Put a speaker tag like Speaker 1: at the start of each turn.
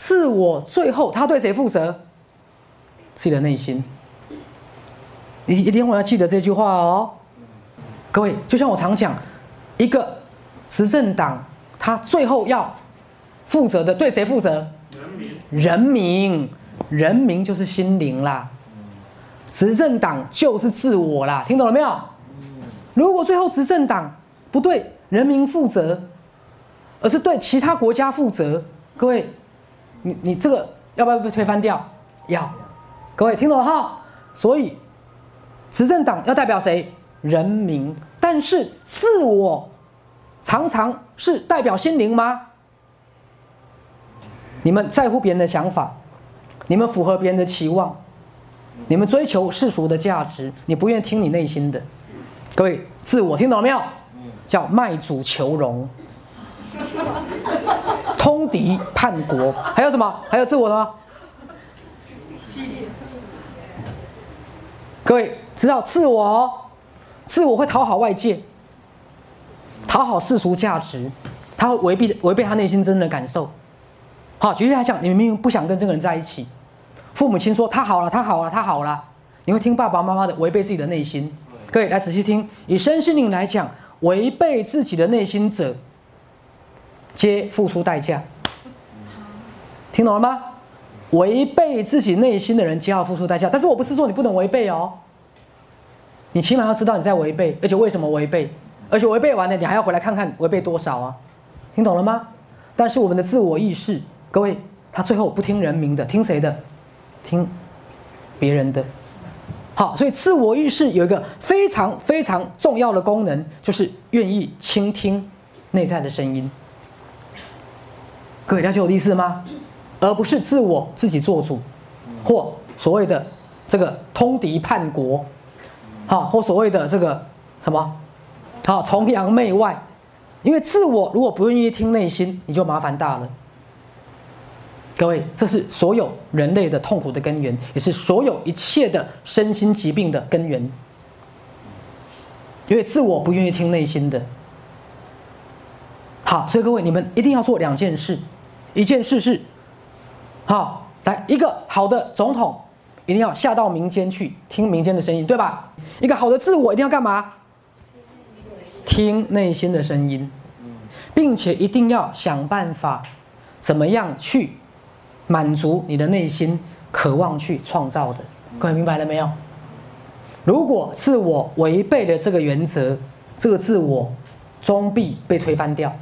Speaker 1: 自我最后他对谁负责？自己的内心。你一定要记得这句话哦，各位，就像我常讲，一个执政党，他最后要负责的对谁负责？
Speaker 2: 人民，
Speaker 1: 人民，人民就是心灵啦。执政党就是自我啦，听懂了没有？如果最后执政党不对人民负责，而是对其他国家负责，各位，你你这个要不要被推翻掉？要。各位听懂了哈？所以执政党要代表谁？人民。但是自我常常是代表心灵吗？你们在乎别人的想法，你们符合别人的期望，你们追求世俗的价值，你不愿意听你内心的。各位，自我听懂了没有？叫卖主求荣，通敌叛国，还有什么？还有自我的吗？各位知道自我，自我会讨好外界，讨好世俗价值，他会违背违背他内心真正的感受。好，举例来讲，你明明不想跟这个人在一起，父母亲说他好了，他好了，他好了，你会听爸爸妈妈的，违背自己的内心。各位来仔细听，以身心灵来讲，违背自己的内心者，皆付出代价。听懂了吗？违背自己内心的人，皆要付出代价。但是我不是说你不能违背哦，你起码要知道你在违背，而且为什么违背，而且违背完了，你还要回来看看违背多少啊？听懂了吗？但是我们的自我意识，各位，他最后不听人民的，听谁的？听别人的。好，所以自我意识有一个非常非常重要的功能，就是愿意倾听内在的声音。各位了解我的意思吗？而不是自我自己做主，或所谓的这个通敌叛国，好，或所谓的这个什么，好崇洋媚外，因为自我如果不愿意听内心，你就麻烦大了。各位，这是所有人类的痛苦的根源，也是所有一切的身心疾病的根源，因为自我不愿意听内心的。好，所以各位，你们一定要做两件事，一件事是。好，来一个好的总统，一定要下到民间去听民间的声音，对吧？一个好的自我一定要干嘛？听内心的声音，并且一定要想办法，怎么样去满足你的内心渴望去创造的。各位明白了没有？如果自我违背了这个原则，这个自我终必被推翻掉。